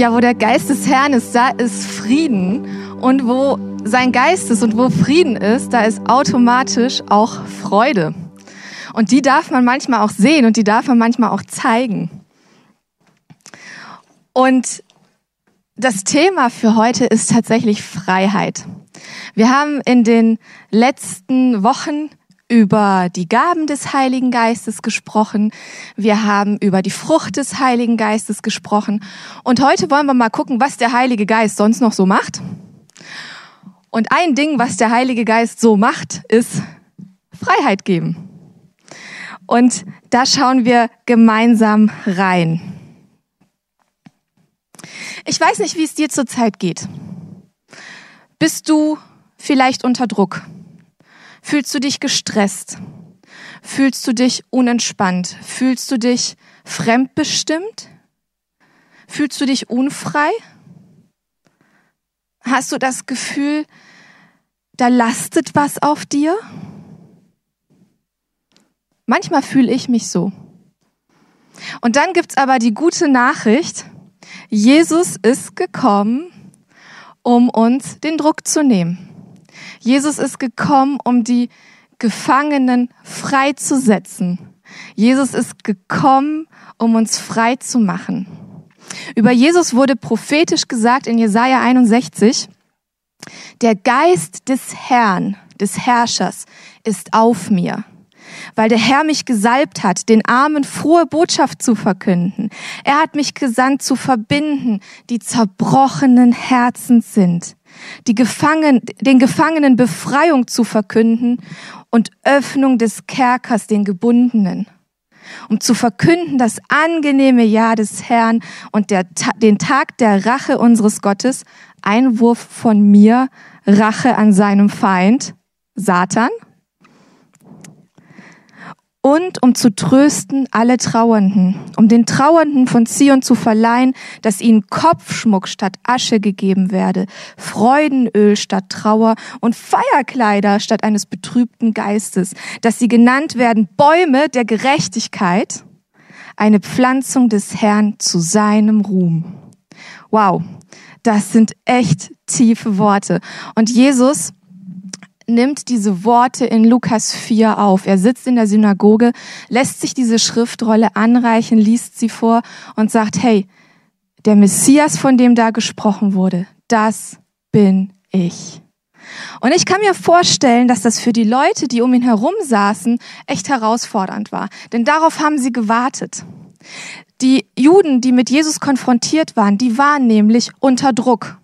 Ja, wo der Geist des Herrn ist, da ist Frieden. Und wo sein Geist ist und wo Frieden ist, da ist automatisch auch Freude. Und die darf man manchmal auch sehen und die darf man manchmal auch zeigen. Und das Thema für heute ist tatsächlich Freiheit. Wir haben in den letzten Wochen über die Gaben des Heiligen Geistes gesprochen. Wir haben über die Frucht des Heiligen Geistes gesprochen. Und heute wollen wir mal gucken, was der Heilige Geist sonst noch so macht. Und ein Ding, was der Heilige Geist so macht, ist Freiheit geben. Und da schauen wir gemeinsam rein. Ich weiß nicht, wie es dir zurzeit geht. Bist du vielleicht unter Druck? Fühlst du dich gestresst? Fühlst du dich unentspannt? Fühlst du dich fremdbestimmt? Fühlst du dich unfrei? Hast du das Gefühl, da lastet was auf dir? Manchmal fühle ich mich so. Und dann gibt's aber die gute Nachricht, Jesus ist gekommen, um uns den Druck zu nehmen. Jesus ist gekommen, um die Gefangenen freizusetzen. Jesus ist gekommen, um uns frei zu machen. Über Jesus wurde prophetisch gesagt in Jesaja 61, der Geist des Herrn, des Herrschers ist auf mir weil der Herr mich gesalbt hat, den Armen frohe Botschaft zu verkünden. Er hat mich gesandt zu verbinden, die zerbrochenen Herzens sind, die Gefangen, den Gefangenen Befreiung zu verkünden und Öffnung des Kerkers den Gebundenen um zu verkünden das angenehme Jahr des Herrn und der, den Tag der Rache unseres Gottes, Einwurf von mir, Rache an seinem Feind, Satan, und um zu trösten alle Trauernden, um den Trauernden von Zion zu verleihen, dass ihnen Kopfschmuck statt Asche gegeben werde, Freudenöl statt Trauer und Feierkleider statt eines betrübten Geistes, dass sie genannt werden Bäume der Gerechtigkeit, eine Pflanzung des Herrn zu seinem Ruhm. Wow, das sind echt tiefe Worte. Und Jesus nimmt diese Worte in Lukas 4 auf. Er sitzt in der Synagoge, lässt sich diese Schriftrolle anreichen, liest sie vor und sagt, hey, der Messias, von dem da gesprochen wurde, das bin ich. Und ich kann mir vorstellen, dass das für die Leute, die um ihn herum saßen, echt herausfordernd war. Denn darauf haben sie gewartet. Die Juden, die mit Jesus konfrontiert waren, die waren nämlich unter Druck.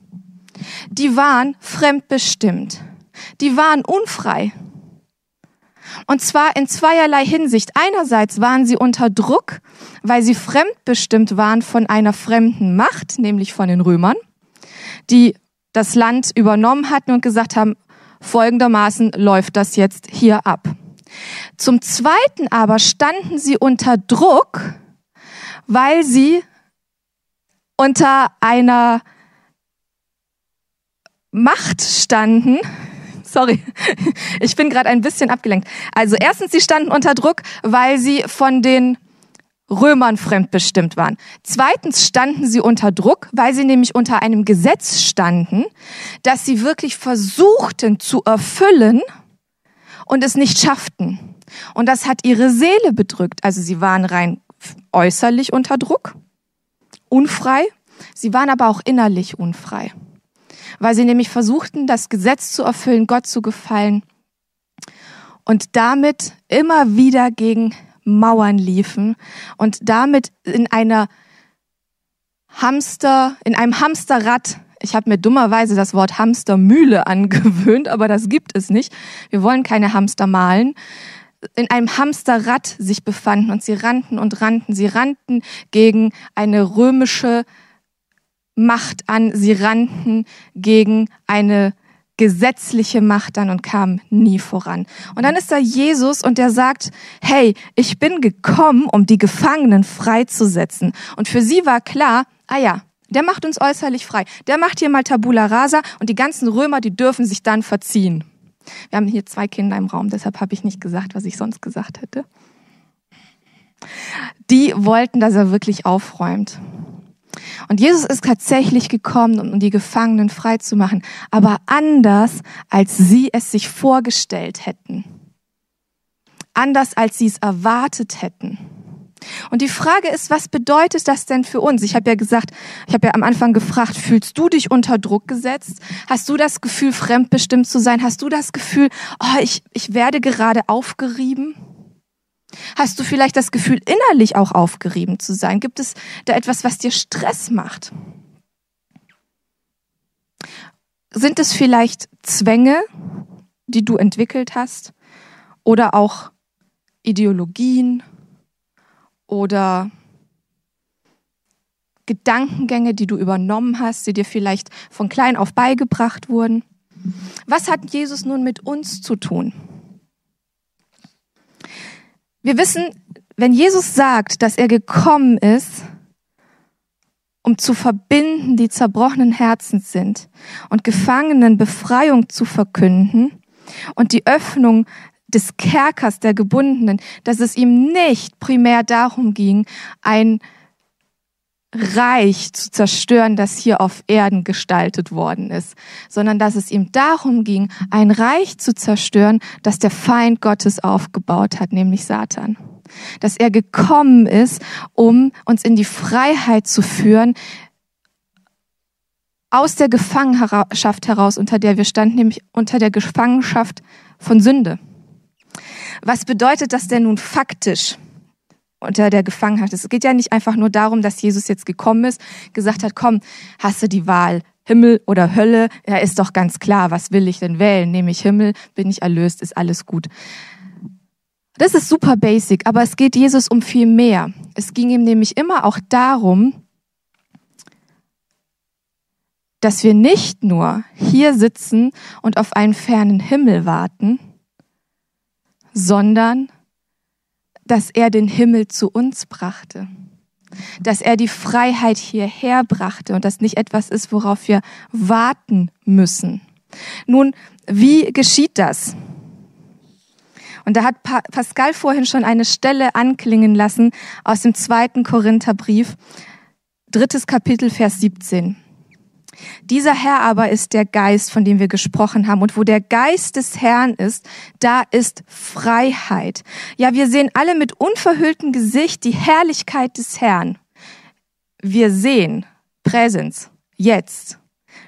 Die waren fremdbestimmt die waren unfrei. Und zwar in zweierlei Hinsicht. Einerseits waren sie unter Druck, weil sie fremdbestimmt waren von einer fremden Macht, nämlich von den Römern, die das Land übernommen hatten und gesagt haben, folgendermaßen läuft das jetzt hier ab. Zum Zweiten aber standen sie unter Druck, weil sie unter einer Macht standen, Sorry, ich bin gerade ein bisschen abgelenkt. Also erstens, sie standen unter Druck, weil sie von den Römern fremdbestimmt waren. Zweitens standen sie unter Druck, weil sie nämlich unter einem Gesetz standen, das sie wirklich versuchten zu erfüllen und es nicht schafften. Und das hat ihre Seele bedrückt. Also sie waren rein äußerlich unter Druck, unfrei. Sie waren aber auch innerlich unfrei weil sie nämlich versuchten, das Gesetz zu erfüllen, Gott zu gefallen und damit immer wieder gegen Mauern liefen und damit in einer Hamster, in einem Hamsterrad ich habe mir dummerweise das Wort Hamstermühle angewöhnt, aber das gibt es nicht. Wir wollen keine Hamster malen. In einem Hamsterrad sich befanden und sie rannten und rannten. Sie rannten gegen eine römische Macht an. Sie rannten gegen eine gesetzliche Macht an und kamen nie voran. Und dann ist da Jesus und der sagt, hey, ich bin gekommen, um die Gefangenen freizusetzen. Und für sie war klar, ah ja, der macht uns äußerlich frei. Der macht hier mal Tabula rasa und die ganzen Römer, die dürfen sich dann verziehen. Wir haben hier zwei Kinder im Raum, deshalb habe ich nicht gesagt, was ich sonst gesagt hätte. Die wollten, dass er wirklich aufräumt. Und Jesus ist tatsächlich gekommen, um die Gefangenen frei zu machen, aber anders, als sie es sich vorgestellt hätten. Anders, als sie es erwartet hätten. Und die Frage ist, was bedeutet das denn für uns? Ich habe ja gesagt, ich habe ja am Anfang gefragt, fühlst du dich unter Druck gesetzt? Hast du das Gefühl, fremdbestimmt zu sein? Hast du das Gefühl, oh, ich, ich werde gerade aufgerieben? Hast du vielleicht das Gefühl, innerlich auch aufgerieben zu sein? Gibt es da etwas, was dir Stress macht? Sind es vielleicht Zwänge, die du entwickelt hast? Oder auch Ideologien oder Gedankengänge, die du übernommen hast, die dir vielleicht von klein auf beigebracht wurden. Was hat Jesus nun mit uns zu tun? Wir wissen, wenn Jesus sagt, dass er gekommen ist, um zu verbinden, die zerbrochenen Herzen sind und Gefangenen Befreiung zu verkünden und die Öffnung des Kerkers der Gebundenen, dass es ihm nicht primär darum ging, ein Reich zu zerstören, das hier auf Erden gestaltet worden ist, sondern dass es ihm darum ging, ein Reich zu zerstören, das der Feind Gottes aufgebaut hat, nämlich Satan. Dass er gekommen ist, um uns in die Freiheit zu führen, aus der Gefangenschaft heraus, unter der wir standen, nämlich unter der Gefangenschaft von Sünde. Was bedeutet das denn nun faktisch? Unter der Gefangenheit. Es geht ja nicht einfach nur darum, dass Jesus jetzt gekommen ist, gesagt hat, komm, hast du die Wahl, Himmel oder Hölle? Ja, ist doch ganz klar, was will ich denn wählen? Nehme ich Himmel, bin ich erlöst, ist alles gut. Das ist super basic, aber es geht Jesus um viel mehr. Es ging ihm nämlich immer auch darum, dass wir nicht nur hier sitzen und auf einen fernen Himmel warten, sondern dass er den Himmel zu uns brachte, dass er die Freiheit hierher brachte und das nicht etwas ist, worauf wir warten müssen. Nun, wie geschieht das? Und da hat Pascal vorhin schon eine Stelle anklingen lassen aus dem zweiten Korintherbrief, drittes Kapitel, Vers 17. Dieser Herr aber ist der Geist, von dem wir gesprochen haben. Und wo der Geist des Herrn ist, da ist Freiheit. Ja, wir sehen alle mit unverhülltem Gesicht die Herrlichkeit des Herrn. Wir sehen Präsenz jetzt.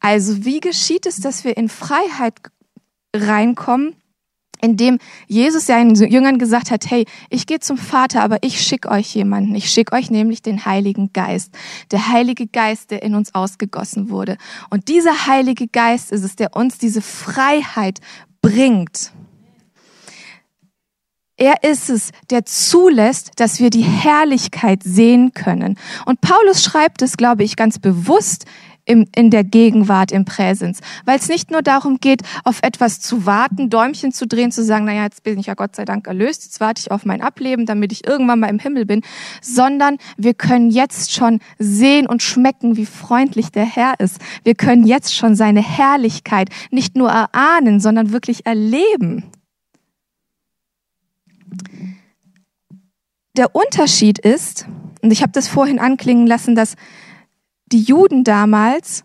Also wie geschieht es, dass wir in Freiheit reinkommen, indem Jesus ja den Jüngern gesagt hat, hey, ich gehe zum Vater, aber ich schicke euch jemanden. Ich schicke euch nämlich den Heiligen Geist. Der Heilige Geist, der in uns ausgegossen wurde. Und dieser Heilige Geist ist es, der uns diese Freiheit bringt. Er ist es, der zulässt, dass wir die Herrlichkeit sehen können. Und Paulus schreibt es, glaube ich, ganz bewusst im, in der Gegenwart, im Präsens. Weil es nicht nur darum geht, auf etwas zu warten, Däumchen zu drehen, zu sagen, naja, jetzt bin ich ja Gott sei Dank erlöst, jetzt warte ich auf mein Ableben, damit ich irgendwann mal im Himmel bin, sondern wir können jetzt schon sehen und schmecken, wie freundlich der Herr ist. Wir können jetzt schon seine Herrlichkeit nicht nur erahnen, sondern wirklich erleben. Der Unterschied ist, und ich habe das vorhin anklingen lassen, dass die Juden damals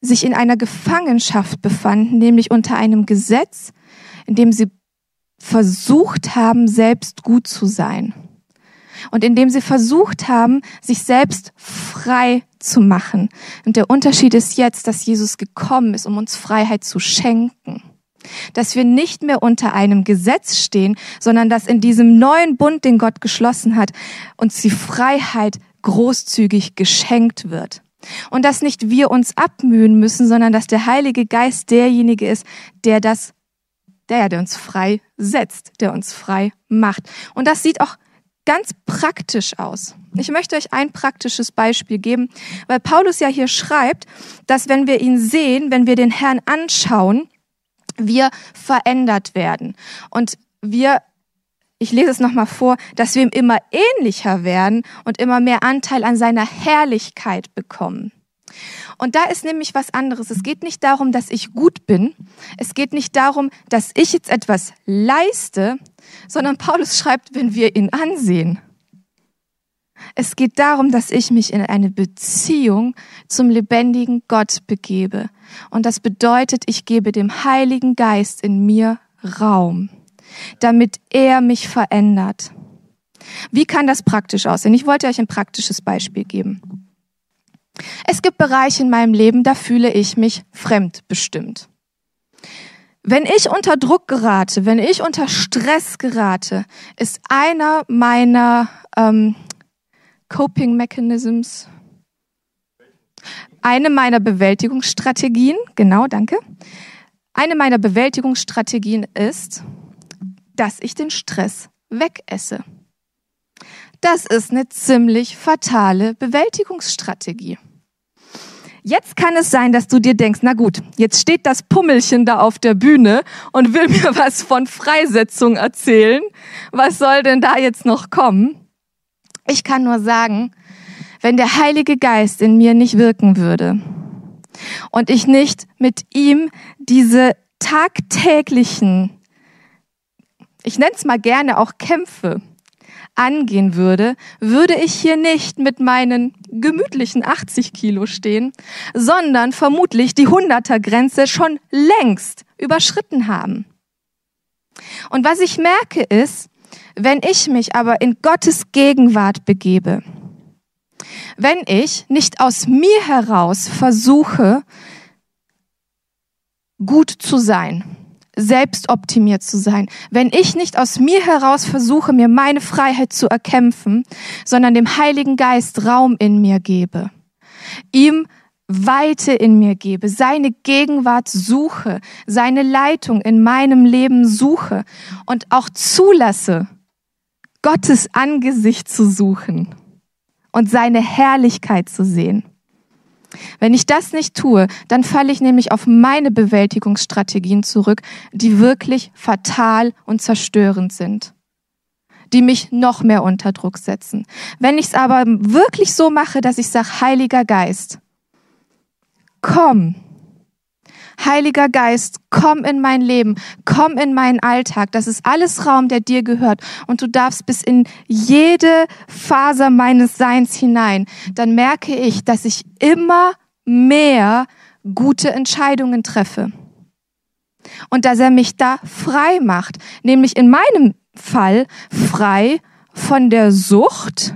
sich in einer Gefangenschaft befanden, nämlich unter einem Gesetz, in dem sie versucht haben, selbst gut zu sein. Und indem sie versucht haben, sich selbst frei zu machen. Und der Unterschied ist jetzt, dass Jesus gekommen ist, um uns Freiheit zu schenken. Dass wir nicht mehr unter einem Gesetz stehen, sondern dass in diesem neuen Bund, den Gott geschlossen hat, uns die Freiheit großzügig geschenkt wird. Und dass nicht wir uns abmühen müssen, sondern dass der Heilige Geist derjenige ist, der das, der, der uns frei setzt, der uns frei macht. Und das sieht auch ganz praktisch aus. Ich möchte euch ein praktisches Beispiel geben, weil Paulus ja hier schreibt, dass wenn wir ihn sehen, wenn wir den Herrn anschauen, wir verändert werden. Und wir ich lese es nochmal vor, dass wir ihm immer ähnlicher werden und immer mehr Anteil an seiner Herrlichkeit bekommen. Und da ist nämlich was anderes. Es geht nicht darum, dass ich gut bin. Es geht nicht darum, dass ich jetzt etwas leiste, sondern Paulus schreibt, wenn wir ihn ansehen. Es geht darum, dass ich mich in eine Beziehung zum lebendigen Gott begebe. Und das bedeutet, ich gebe dem Heiligen Geist in mir Raum damit er mich verändert. Wie kann das praktisch aussehen? Ich wollte euch ein praktisches Beispiel geben. Es gibt Bereiche in meinem Leben, da fühle ich mich fremdbestimmt. Wenn ich unter Druck gerate, wenn ich unter Stress gerate, ist einer meiner ähm, Coping Mechanisms, eine meiner Bewältigungsstrategien, genau, danke. Eine meiner Bewältigungsstrategien ist, dass ich den Stress wegesse. Das ist eine ziemlich fatale Bewältigungsstrategie. Jetzt kann es sein, dass du dir denkst, na gut, jetzt steht das Pummelchen da auf der Bühne und will mir was von Freisetzung erzählen. Was soll denn da jetzt noch kommen? Ich kann nur sagen, wenn der Heilige Geist in mir nicht wirken würde und ich nicht mit ihm diese tagtäglichen ich nenne es mal gerne auch Kämpfe angehen würde, würde ich hier nicht mit meinen gemütlichen 80 Kilo stehen, sondern vermutlich die 100er Grenze schon längst überschritten haben. Und was ich merke ist, wenn ich mich aber in Gottes Gegenwart begebe, wenn ich nicht aus mir heraus versuche, gut zu sein, selbst optimiert zu sein. Wenn ich nicht aus mir heraus versuche, mir meine Freiheit zu erkämpfen, sondern dem Heiligen Geist Raum in mir gebe, ihm Weite in mir gebe, seine Gegenwart suche, seine Leitung in meinem Leben suche und auch zulasse, Gottes Angesicht zu suchen und seine Herrlichkeit zu sehen. Wenn ich das nicht tue, dann falle ich nämlich auf meine Bewältigungsstrategien zurück, die wirklich fatal und zerstörend sind, die mich noch mehr unter Druck setzen. Wenn ich es aber wirklich so mache, dass ich sage, Heiliger Geist, komm, Heiliger Geist, komm in mein Leben, komm in meinen Alltag. Das ist alles Raum, der dir gehört. Und du darfst bis in jede Faser meines Seins hinein. Dann merke ich, dass ich immer mehr gute Entscheidungen treffe. Und dass er mich da frei macht. Nämlich in meinem Fall frei von der Sucht,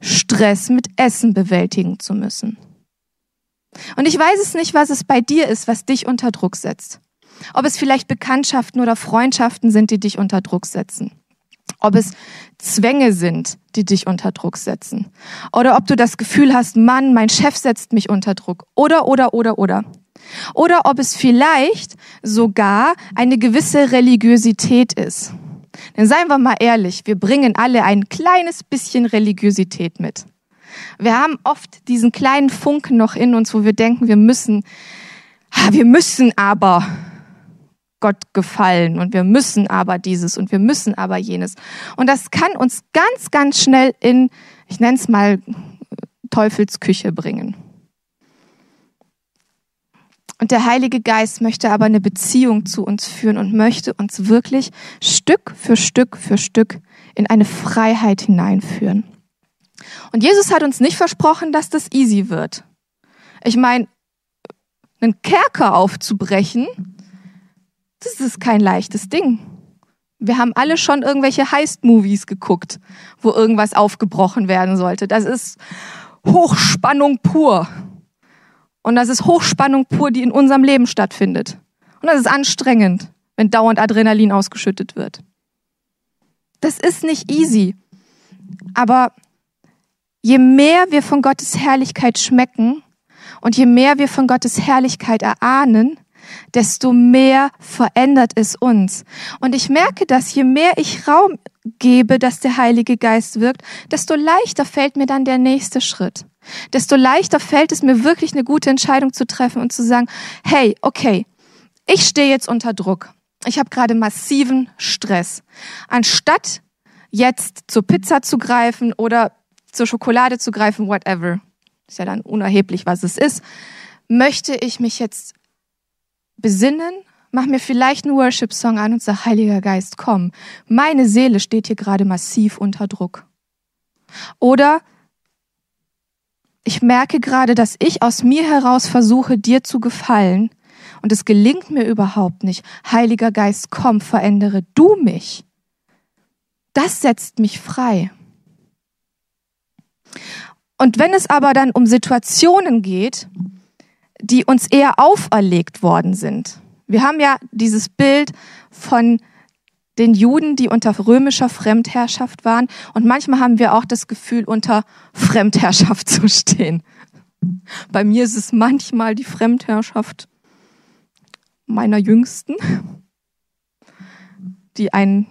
Stress mit Essen bewältigen zu müssen. Und ich weiß es nicht, was es bei dir ist, was dich unter Druck setzt. Ob es vielleicht Bekanntschaften oder Freundschaften sind, die dich unter Druck setzen. Ob es Zwänge sind, die dich unter Druck setzen. Oder ob du das Gefühl hast, Mann, mein Chef setzt mich unter Druck. Oder, oder, oder, oder. Oder ob es vielleicht sogar eine gewisse Religiosität ist. Denn seien wir mal ehrlich, wir bringen alle ein kleines bisschen Religiosität mit. Wir haben oft diesen kleinen Funken noch in uns, wo wir denken, wir müssen, wir müssen aber Gott gefallen und wir müssen aber dieses und wir müssen aber jenes. Und das kann uns ganz, ganz schnell in, ich nenne es mal, Teufelsküche bringen. Und der Heilige Geist möchte aber eine Beziehung zu uns führen und möchte uns wirklich Stück für Stück für Stück in eine Freiheit hineinführen. Und Jesus hat uns nicht versprochen, dass das easy wird. Ich meine, einen Kerker aufzubrechen, das ist kein leichtes Ding. Wir haben alle schon irgendwelche Heist-Movies geguckt, wo irgendwas aufgebrochen werden sollte. Das ist Hochspannung pur. Und das ist Hochspannung pur, die in unserem Leben stattfindet. Und das ist anstrengend, wenn dauernd Adrenalin ausgeschüttet wird. Das ist nicht easy. Aber je mehr wir von Gottes Herrlichkeit schmecken und je mehr wir von Gottes Herrlichkeit erahnen, desto mehr verändert es uns. Und ich merke dass je mehr ich Raum gebe, dass der Heilige Geist wirkt, desto leichter fällt mir dann der nächste Schritt. Desto leichter fällt es mir wirklich eine gute Entscheidung zu treffen und zu sagen, hey, okay, ich stehe jetzt unter Druck. Ich habe gerade massiven Stress. Anstatt jetzt zur Pizza zu greifen oder zur Schokolade zu greifen, whatever, ist ja dann unerheblich, was es ist, möchte ich mich jetzt besinnen, mach mir vielleicht einen Worship-Song an und sag, Heiliger Geist, komm, meine Seele steht hier gerade massiv unter Druck. Oder ich merke gerade, dass ich aus mir heraus versuche, dir zu gefallen und es gelingt mir überhaupt nicht. Heiliger Geist, komm, verändere du mich. Das setzt mich frei. Und wenn es aber dann um Situationen geht, die uns eher auferlegt worden sind. Wir haben ja dieses Bild von den Juden, die unter römischer Fremdherrschaft waren. Und manchmal haben wir auch das Gefühl, unter Fremdherrschaft zu stehen. Bei mir ist es manchmal die Fremdherrschaft meiner Jüngsten, die ein,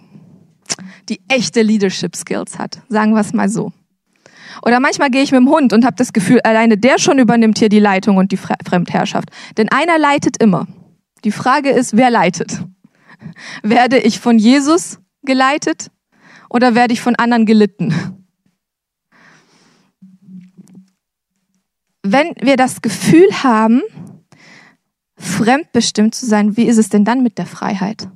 die echte Leadership Skills hat. Sagen wir es mal so. Oder manchmal gehe ich mit dem Hund und habe das Gefühl, alleine der schon übernimmt hier die Leitung und die Fremdherrschaft. Denn einer leitet immer. Die Frage ist, wer leitet? Werde ich von Jesus geleitet oder werde ich von anderen gelitten? Wenn wir das Gefühl haben, fremdbestimmt zu sein, wie ist es denn dann mit der Freiheit?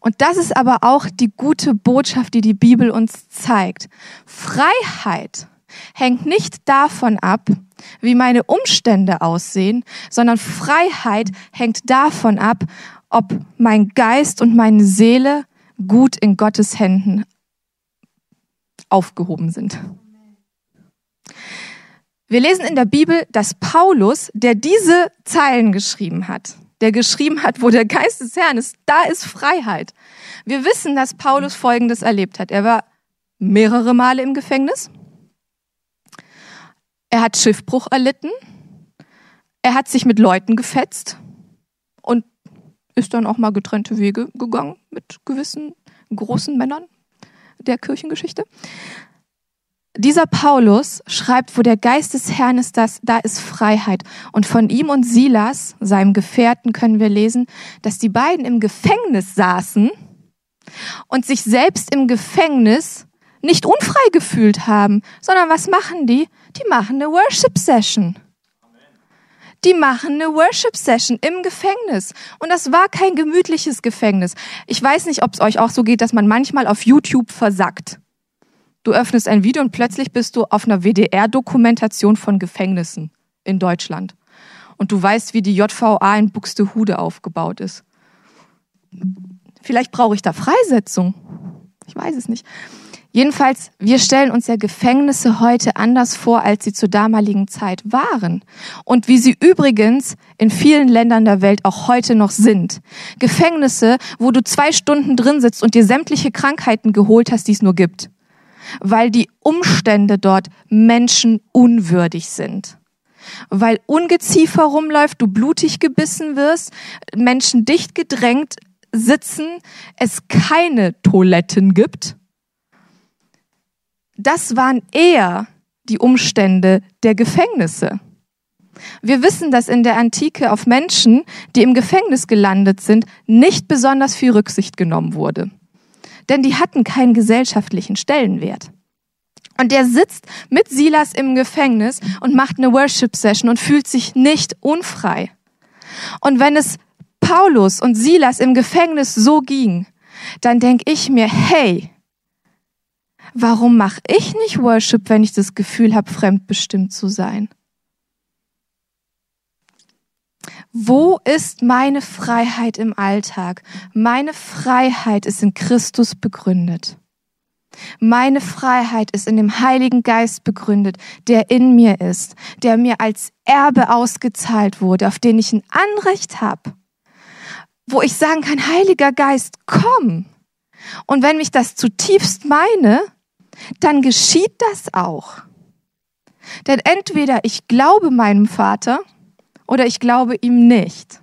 Und das ist aber auch die gute Botschaft, die die Bibel uns zeigt. Freiheit hängt nicht davon ab, wie meine Umstände aussehen, sondern Freiheit hängt davon ab, ob mein Geist und meine Seele gut in Gottes Händen aufgehoben sind. Wir lesen in der Bibel, dass Paulus, der diese Zeilen geschrieben hat, der geschrieben hat, wo der Geist des Herrn ist, da ist Freiheit. Wir wissen, dass Paulus Folgendes erlebt hat. Er war mehrere Male im Gefängnis. Er hat Schiffbruch erlitten. Er hat sich mit Leuten gefetzt und ist dann auch mal getrennte Wege gegangen mit gewissen großen Männern der Kirchengeschichte. Dieser Paulus schreibt, wo der Geist des Herrn ist, das, da ist Freiheit. Und von ihm und Silas, seinem Gefährten, können wir lesen, dass die beiden im Gefängnis saßen und sich selbst im Gefängnis nicht unfrei gefühlt haben, sondern was machen die? Die machen eine Worship Session. Die machen eine Worship Session im Gefängnis. Und das war kein gemütliches Gefängnis. Ich weiß nicht, ob es euch auch so geht, dass man manchmal auf YouTube versackt. Du öffnest ein Video und plötzlich bist du auf einer WDR-Dokumentation von Gefängnissen in Deutschland. Und du weißt, wie die JVA in Buxtehude aufgebaut ist. Vielleicht brauche ich da Freisetzung. Ich weiß es nicht. Jedenfalls, wir stellen uns ja Gefängnisse heute anders vor, als sie zur damaligen Zeit waren. Und wie sie übrigens in vielen Ländern der Welt auch heute noch sind. Gefängnisse, wo du zwei Stunden drin sitzt und dir sämtliche Krankheiten geholt hast, die es nur gibt weil die Umstände dort menschenunwürdig sind. Weil Ungeziefer rumläuft, du blutig gebissen wirst, Menschen dicht gedrängt sitzen, es keine Toiletten gibt. Das waren eher die Umstände der Gefängnisse. Wir wissen, dass in der Antike auf Menschen, die im Gefängnis gelandet sind, nicht besonders viel Rücksicht genommen wurde denn die hatten keinen gesellschaftlichen Stellenwert. Und der sitzt mit Silas im Gefängnis und macht eine Worship-Session und fühlt sich nicht unfrei. Und wenn es Paulus und Silas im Gefängnis so ging, dann denke ich mir, hey, warum mache ich nicht Worship, wenn ich das Gefühl habe, fremdbestimmt zu sein? Wo ist meine Freiheit im Alltag? Meine Freiheit ist in Christus begründet. Meine Freiheit ist in dem Heiligen Geist begründet, der in mir ist, der mir als Erbe ausgezahlt wurde, auf den ich ein Anrecht habe, wo ich sagen kann, Heiliger Geist, komm. Und wenn mich das zutiefst meine, dann geschieht das auch. Denn entweder ich glaube meinem Vater oder ich glaube ihm nicht.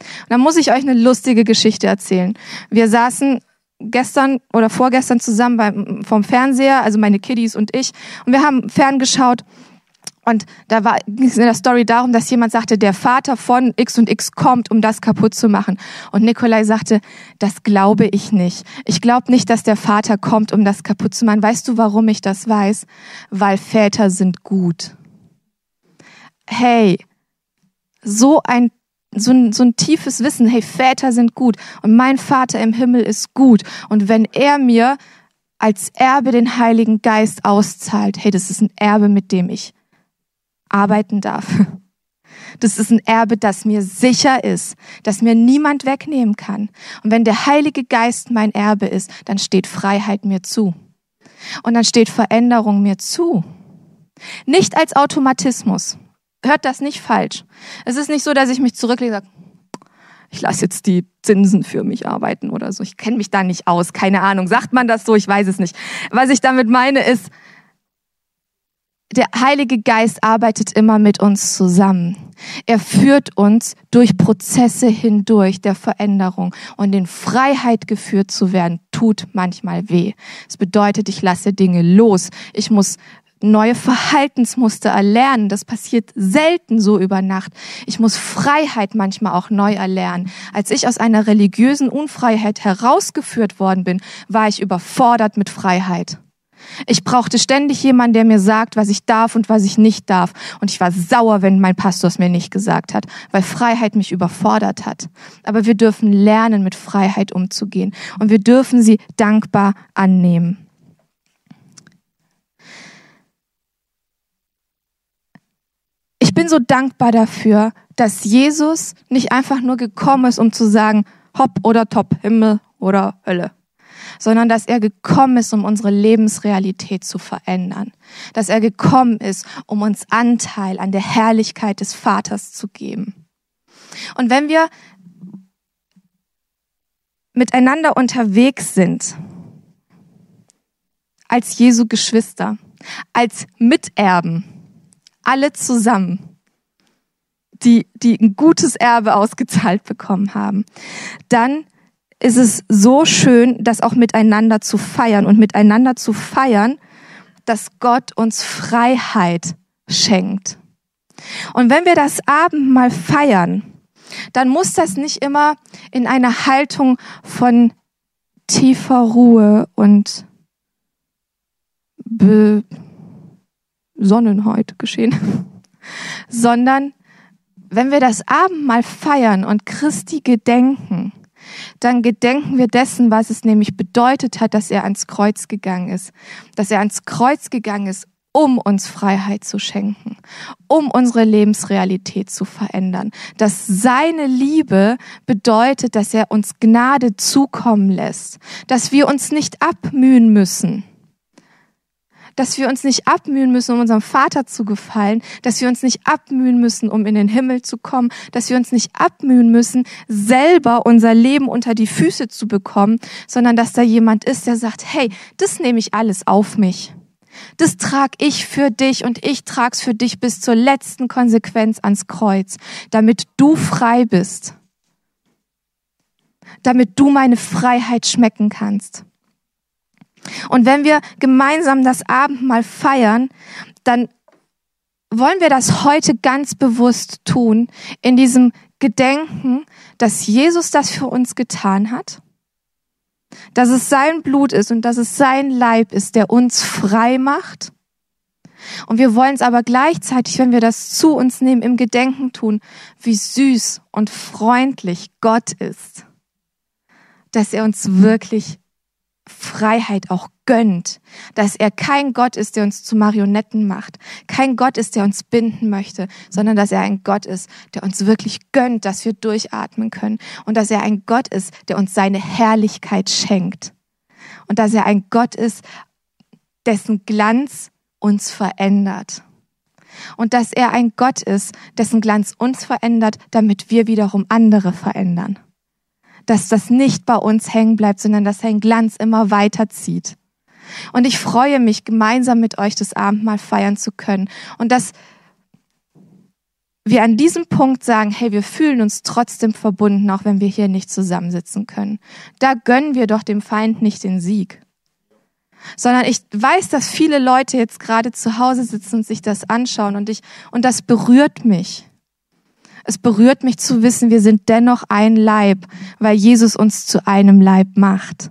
Und dann muss ich euch eine lustige Geschichte erzählen. Wir saßen gestern oder vorgestern zusammen beim, vom Fernseher, also meine Kiddies und ich, und wir haben ferngeschaut und da war, ging es in der Story darum, dass jemand sagte, der Vater von X und X kommt, um das kaputt zu machen. Und Nikolai sagte, das glaube ich nicht. Ich glaube nicht, dass der Vater kommt, um das kaputt zu machen. Weißt du, warum ich das weiß? Weil Väter sind gut. Hey, so ein so ein, so ein tiefes Wissen, hey, Väter sind gut und mein Vater im Himmel ist gut. Und wenn er mir als Erbe den Heiligen Geist auszahlt, hey, das ist ein Erbe, mit dem ich arbeiten darf. Das ist ein Erbe, das mir sicher ist, das mir niemand wegnehmen kann. Und wenn der Heilige Geist mein Erbe ist, dann steht Freiheit mir zu. Und dann steht Veränderung mir zu. Nicht als Automatismus. Hört das nicht falsch. Es ist nicht so, dass ich mich zurücklege und sage, ich lasse jetzt die Zinsen für mich arbeiten oder so. Ich kenne mich da nicht aus, keine Ahnung. Sagt man das so? Ich weiß es nicht. Was ich damit meine ist, der Heilige Geist arbeitet immer mit uns zusammen. Er führt uns durch Prozesse hindurch der Veränderung und in Freiheit geführt zu werden, tut manchmal weh. Es bedeutet, ich lasse Dinge los. Ich muss neue Verhaltensmuster erlernen. Das passiert selten so über Nacht. Ich muss Freiheit manchmal auch neu erlernen. Als ich aus einer religiösen Unfreiheit herausgeführt worden bin, war ich überfordert mit Freiheit. Ich brauchte ständig jemanden, der mir sagt, was ich darf und was ich nicht darf. Und ich war sauer, wenn mein Pastor es mir nicht gesagt hat, weil Freiheit mich überfordert hat. Aber wir dürfen lernen, mit Freiheit umzugehen. Und wir dürfen sie dankbar annehmen. Bin so dankbar dafür, dass Jesus nicht einfach nur gekommen ist, um zu sagen, hopp oder top, Himmel oder Hölle sondern dass er gekommen ist, um unsere Lebensrealität zu verändern. Dass er gekommen ist, um uns Anteil an der Herrlichkeit des Vaters zu geben. Und wenn wir miteinander unterwegs sind, als Jesu Geschwister, als Miterben, alle zusammen, die, die ein gutes Erbe ausgezahlt bekommen haben, dann ist es so schön, das auch miteinander zu feiern und miteinander zu feiern, dass Gott uns Freiheit schenkt. Und wenn wir das Abendmahl feiern, dann muss das nicht immer in einer Haltung von tiefer Ruhe und Besonnenheit geschehen, sondern wenn wir das Abendmahl feiern und Christi gedenken, dann gedenken wir dessen, was es nämlich bedeutet hat, dass er ans Kreuz gegangen ist. Dass er ans Kreuz gegangen ist, um uns Freiheit zu schenken, um unsere Lebensrealität zu verändern. Dass seine Liebe bedeutet, dass er uns Gnade zukommen lässt, dass wir uns nicht abmühen müssen dass wir uns nicht abmühen müssen, um unserem Vater zu gefallen, dass wir uns nicht abmühen müssen, um in den Himmel zu kommen, dass wir uns nicht abmühen müssen, selber unser Leben unter die Füße zu bekommen, sondern dass da jemand ist, der sagt, hey, das nehme ich alles auf mich. Das trag ich für dich und ich trag's für dich bis zur letzten Konsequenz ans Kreuz, damit du frei bist. Damit du meine Freiheit schmecken kannst. Und wenn wir gemeinsam das Abendmahl feiern, dann wollen wir das heute ganz bewusst tun, in diesem Gedenken, dass Jesus das für uns getan hat, dass es sein Blut ist und dass es sein Leib ist, der uns frei macht. Und wir wollen es aber gleichzeitig, wenn wir das zu uns nehmen, im Gedenken tun, wie süß und freundlich Gott ist, dass er uns wirklich Freiheit auch gönnt, dass er kein Gott ist, der uns zu Marionetten macht, kein Gott ist, der uns binden möchte, sondern dass er ein Gott ist, der uns wirklich gönnt, dass wir durchatmen können und dass er ein Gott ist, der uns seine Herrlichkeit schenkt und dass er ein Gott ist, dessen Glanz uns verändert. Und dass er ein Gott ist, dessen Glanz uns verändert, damit wir wiederum andere verändern dass das nicht bei uns hängen bleibt, sondern dass sein Glanz immer weiterzieht. Und ich freue mich, gemeinsam mit euch das Abendmahl feiern zu können. Und dass wir an diesem Punkt sagen, hey, wir fühlen uns trotzdem verbunden, auch wenn wir hier nicht zusammensitzen können. Da gönnen wir doch dem Feind nicht den Sieg. Sondern ich weiß, dass viele Leute jetzt gerade zu Hause sitzen und sich das anschauen und ich, und das berührt mich. Es berührt mich zu wissen, wir sind dennoch ein Leib, weil Jesus uns zu einem Leib macht.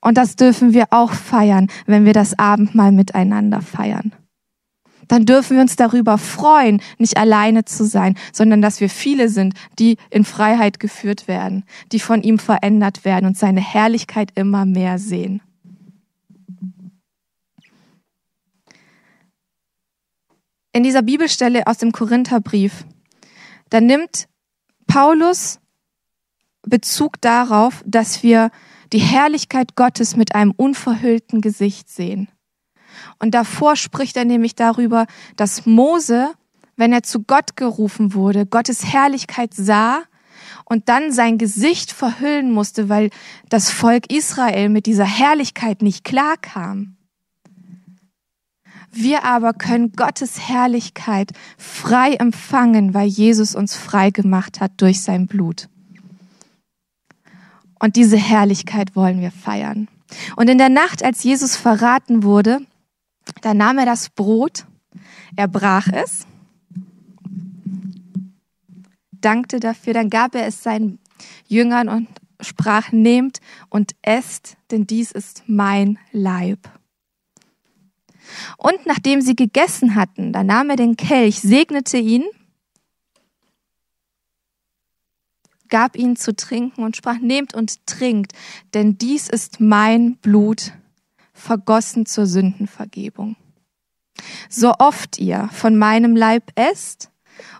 Und das dürfen wir auch feiern, wenn wir das Abendmahl miteinander feiern dann dürfen wir uns darüber freuen, nicht alleine zu sein, sondern dass wir viele sind, die in Freiheit geführt werden, die von ihm verändert werden und seine Herrlichkeit immer mehr sehen. In dieser Bibelstelle aus dem Korintherbrief, da nimmt Paulus Bezug darauf, dass wir die Herrlichkeit Gottes mit einem unverhüllten Gesicht sehen. Und davor spricht er nämlich darüber, dass Mose, wenn er zu Gott gerufen wurde, Gottes Herrlichkeit sah und dann sein Gesicht verhüllen musste, weil das Volk Israel mit dieser Herrlichkeit nicht klarkam. Wir aber können Gottes Herrlichkeit frei empfangen, weil Jesus uns frei gemacht hat durch sein Blut. Und diese Herrlichkeit wollen wir feiern. Und in der Nacht, als Jesus verraten wurde, da nahm er das Brot, er brach es, dankte dafür, dann gab er es seinen Jüngern und sprach, nehmt und esst, denn dies ist mein Leib. Und nachdem sie gegessen hatten, da nahm er den Kelch, segnete ihn, gab ihn zu trinken und sprach, nehmt und trinkt, denn dies ist mein Blut, vergossen zur Sündenvergebung. So oft ihr von meinem Leib esst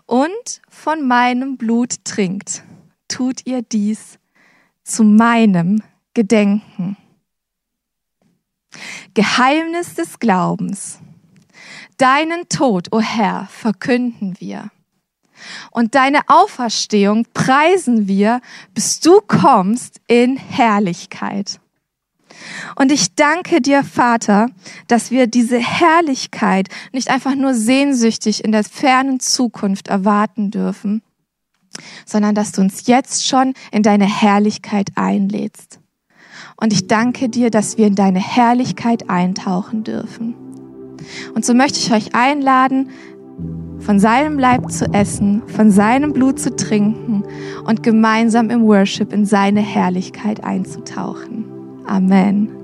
und von meinem Blut trinkt, tut ihr dies zu meinem Gedenken. Geheimnis des Glaubens. Deinen Tod, o oh Herr, verkünden wir. Und deine Auferstehung preisen wir, bis du kommst in Herrlichkeit. Und ich danke dir, Vater, dass wir diese Herrlichkeit nicht einfach nur sehnsüchtig in der fernen Zukunft erwarten dürfen, sondern dass du uns jetzt schon in deine Herrlichkeit einlädst. Und ich danke dir, dass wir in deine Herrlichkeit eintauchen dürfen. Und so möchte ich euch einladen, von seinem Leib zu essen, von seinem Blut zu trinken und gemeinsam im Worship in seine Herrlichkeit einzutauchen. Amen.